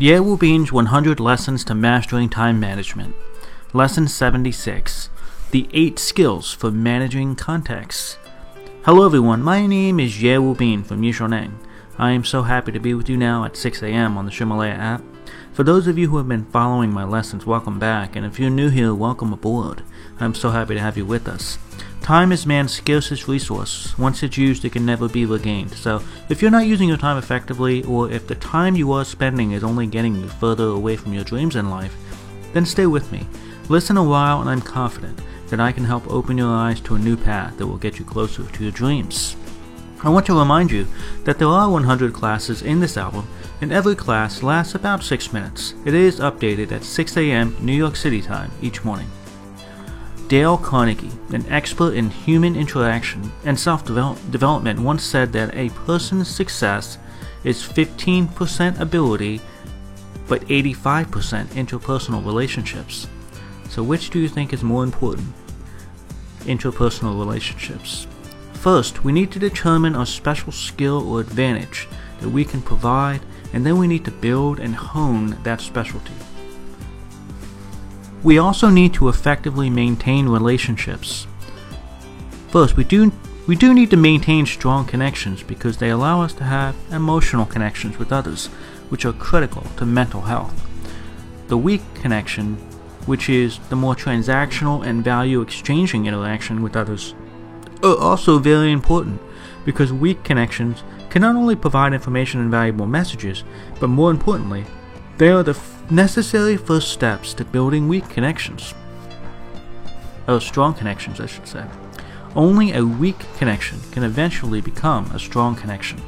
Ye Wubin's 100 Lessons to Mastering Time Management. Lesson 76 The 8 Skills for Managing Contacts. Hello everyone, my name is Ye Wu Bin from Yixiaoneng. I am so happy to be with you now at 6 a.m. on the Ximalaya app. For those of you who have been following my lessons, welcome back, and if you're new here, welcome aboard. I'm so happy to have you with us. Time is man's scarcest resource. Once it's used, it can never be regained. So, if you're not using your time effectively, or if the time you are spending is only getting you further away from your dreams in life, then stay with me. Listen a while, and I'm confident that I can help open your eyes to a new path that will get you closer to your dreams. I want to remind you that there are 100 classes in this album, and every class lasts about 6 minutes. It is updated at 6 a.m. New York City time each morning. Dale Carnegie, an expert in human interaction and self development, once said that a person's success is 15% ability but 85% interpersonal relationships. So, which do you think is more important? Interpersonal relationships. First, we need to determine our special skill or advantage that we can provide, and then we need to build and hone that specialty. We also need to effectively maintain relationships. First, we do we do need to maintain strong connections because they allow us to have emotional connections with others, which are critical to mental health. The weak connection, which is the more transactional and value exchanging interaction with others, are also very important because weak connections can not only provide information and valuable messages, but more importantly, they are the necessary first steps to building weak connections. Or oh, strong connections, I should say. Only a weak connection can eventually become a strong connection.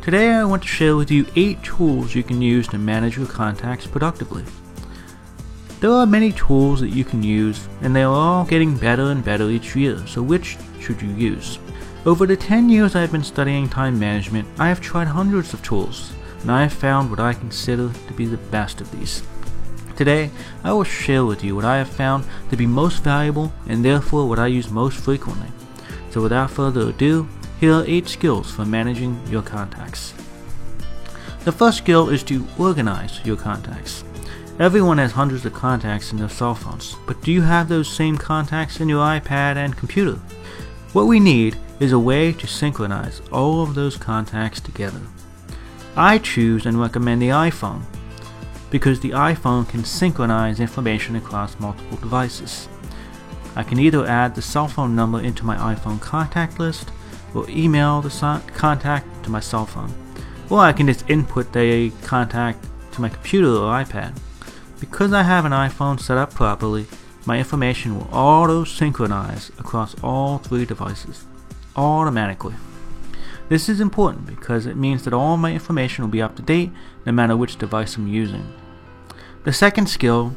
Today, I want to share with you 8 tools you can use to manage your contacts productively. There are many tools that you can use, and they are all getting better and better each year, so which should you use? Over the 10 years I've been studying time management, I have tried hundreds of tools, and I have found what I consider to be the best of these. Today, I will share with you what I have found to be most valuable and therefore what I use most frequently. So without further ado, here are 8 skills for managing your contacts. The first skill is to organize your contacts. Everyone has hundreds of contacts in their cell phones, but do you have those same contacts in your iPad and computer? What we need is a way to synchronize all of those contacts together. I choose and recommend the iPhone because the iPhone can synchronize information across multiple devices. I can either add the cell phone number into my iPhone contact list or email the contact to my cell phone, or I can just input the contact to my computer or iPad. Because I have an iPhone set up properly, my information will auto synchronize across all three devices automatically. This is important because it means that all my information will be up to date no matter which device I'm using. The second skill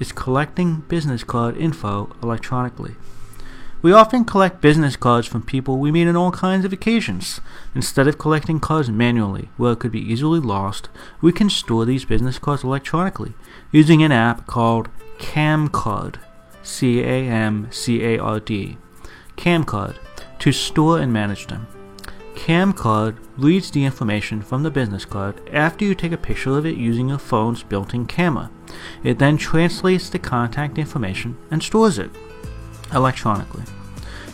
is collecting business card info electronically. We often collect business cards from people we meet on all kinds of occasions. Instead of collecting cards manually, where it could be easily lost, we can store these business cards electronically using an app called Camcard. C A M C A R D. Camcard to store and manage them. CamCard reads the information from the business card after you take a picture of it using your phone's built in camera. It then translates the contact information and stores it electronically.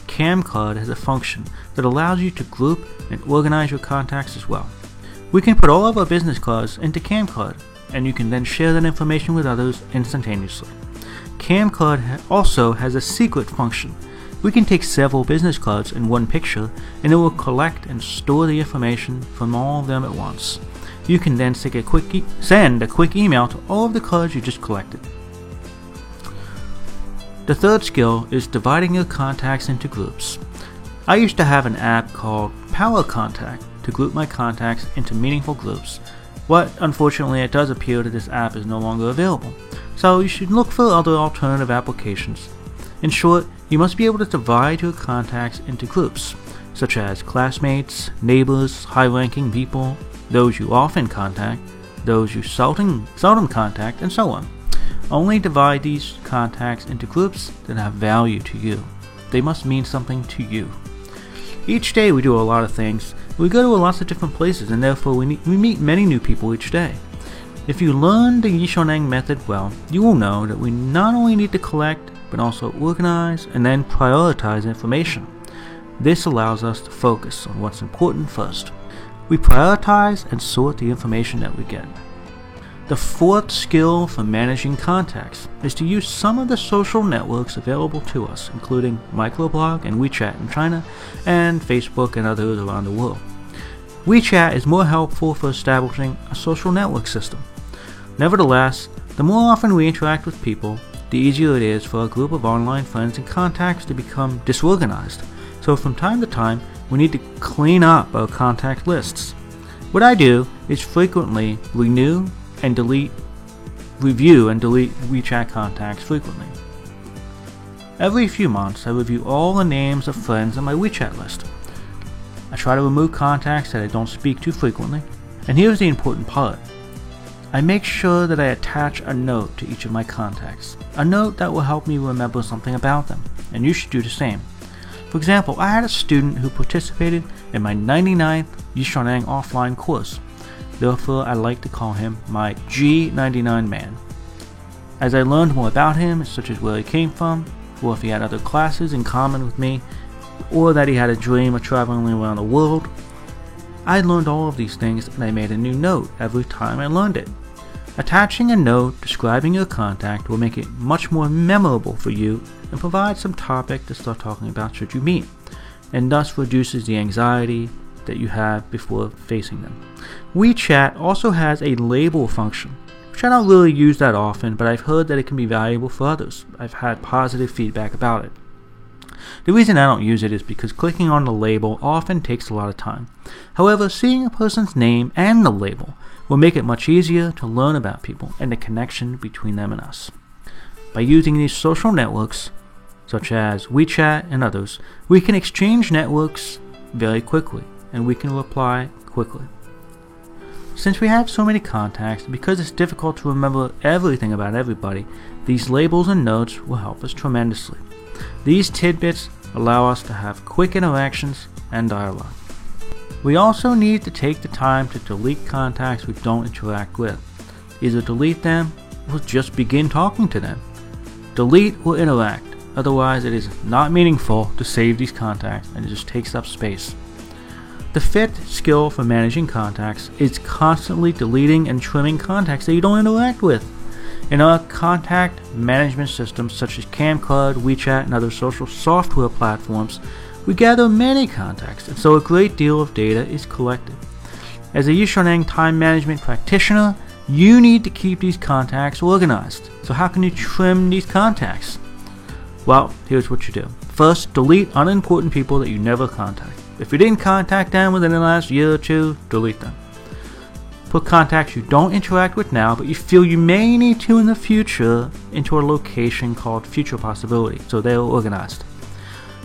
CamCard has a function that allows you to group and organize your contacts as well. We can put all of our business cards into CamCard, and you can then share that information with others instantaneously. CamCard also has a secret function we can take several business cards in one picture and it will collect and store the information from all of them at once. You can then a quick e- send a quick email to all of the cards you just collected. The third skill is dividing your contacts into groups. I used to have an app called Power Contact to group my contacts into meaningful groups. But unfortunately, it does appear that this app is no longer available, so you should look for other alternative applications. In short, you must be able to divide your contacts into groups, such as classmates, neighbors, high ranking people, those you often contact, those you seldom, seldom contact, and so on. Only divide these contacts into groups that have value to you. They must mean something to you. Each day we do a lot of things. We go to lots of different places, and therefore we, meet, we meet many new people each day. If you learn the Yixiaoneng method well, you will know that we not only need to collect, but also organize and then prioritize information. This allows us to focus on what's important first. We prioritize and sort the information that we get. The fourth skill for managing contacts is to use some of the social networks available to us, including Microblog and WeChat in China, and Facebook and others around the world. WeChat is more helpful for establishing a social network system. Nevertheless, the more often we interact with people, the easier it is for a group of online friends and contacts to become disorganized. So from time to time, we need to clean up our contact lists. What I do is frequently renew and delete, review and delete WeChat contacts frequently. Every few months, I review all the names of friends on my WeChat list. I try to remove contacts that I don't speak to frequently, and here's the important part. I make sure that I attach a note to each of my contacts, a note that will help me remember something about them, and you should do the same. For example, I had a student who participated in my 99th Yixiaoneng offline course. Therefore, I like to call him my G99 man. As I learned more about him, such as where he came from, or if he had other classes in common with me, or that he had a dream of traveling around the world, I learned all of these things and I made a new note every time I learned it. Attaching a note describing your contact will make it much more memorable for you and provide some topic to start talking about should you meet, and thus reduces the anxiety that you have before facing them. WeChat also has a label function, which I don't really use that often, but I've heard that it can be valuable for others. I've had positive feedback about it. The reason I don't use it is because clicking on the label often takes a lot of time. However, seeing a person's name and the label will make it much easier to learn about people and the connection between them and us. By using these social networks, such as WeChat and others, we can exchange networks very quickly and we can reply quickly. Since we have so many contacts, because it's difficult to remember everything about everybody, these labels and notes will help us tremendously. These tidbits allow us to have quick interactions and dialogue. We also need to take the time to delete contacts we don't interact with. Either delete them or just begin talking to them. Delete or interact, otherwise, it is not meaningful to save these contacts and it just takes up space. The fifth skill for managing contacts is constantly deleting and trimming contacts that you don't interact with. In our contact management systems such as Camcard, WeChat, and other social software platforms, we gather many contacts, and so a great deal of data is collected. As a Yixiaoneng time management practitioner, you need to keep these contacts organized. So how can you trim these contacts? Well, here's what you do. First, delete unimportant people that you never contact. If you didn't contact them within the last year or two, delete them. Put contacts you don't interact with now, but you feel you may need to in the future into a location called Future Possibility, so they're organized.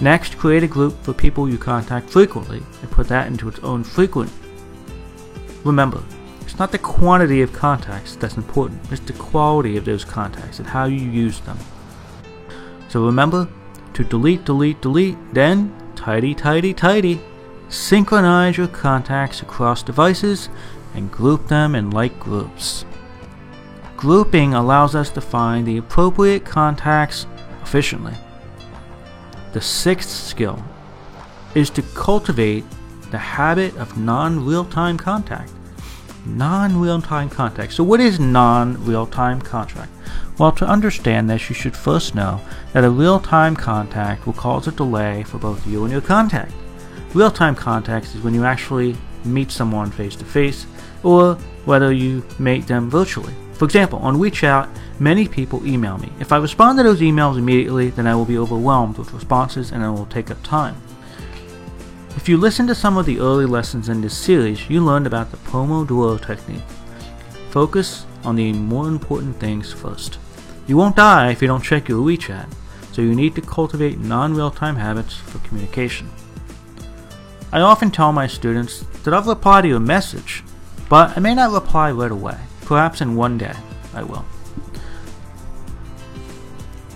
Next, create a group for people you contact frequently and put that into its own frequent. Remember, it's not the quantity of contacts that's important, it's the quality of those contacts and how you use them. So remember to delete, delete, delete, then tidy, tidy, tidy. Synchronize your contacts across devices and group them in like groups. Grouping allows us to find the appropriate contacts efficiently. The sixth skill is to cultivate the habit of non real time contact. Non real time contact. So, what is non real time contact? Well, to understand this, you should first know that a real time contact will cause a delay for both you and your contact. Real time contact is when you actually meet someone face to face, or whether you meet them virtually. For example, on WeChat, many people email me. If I respond to those emails immediately, then I will be overwhelmed with responses and it will take up time. If you listen to some of the early lessons in this series, you learned about the Pomodoro technique. Focus on the more important things first. You won't die if you don't check your WeChat, so you need to cultivate non real time habits for communication. I often tell my students that I'll reply to your message, but I may not reply right away. Perhaps in one day, I will.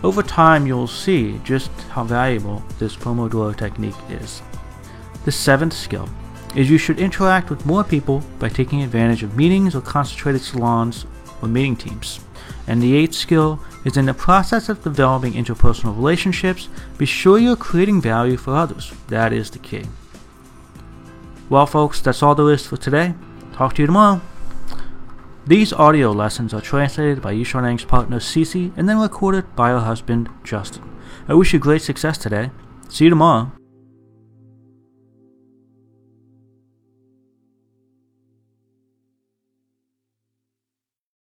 Over time, you'll see just how valuable this Pomodoro technique is. The seventh skill is you should interact with more people by taking advantage of meetings or concentrated salons or meeting teams. And the eighth skill is in the process of developing interpersonal relationships, be sure you're creating value for others. That is the key. Well, folks, that's all there is for today. Talk to you tomorrow. These audio lessons are translated by Yixiaoneng's partner Cece and then recorded by her husband Justin. I wish you great success today. See you tomorrow.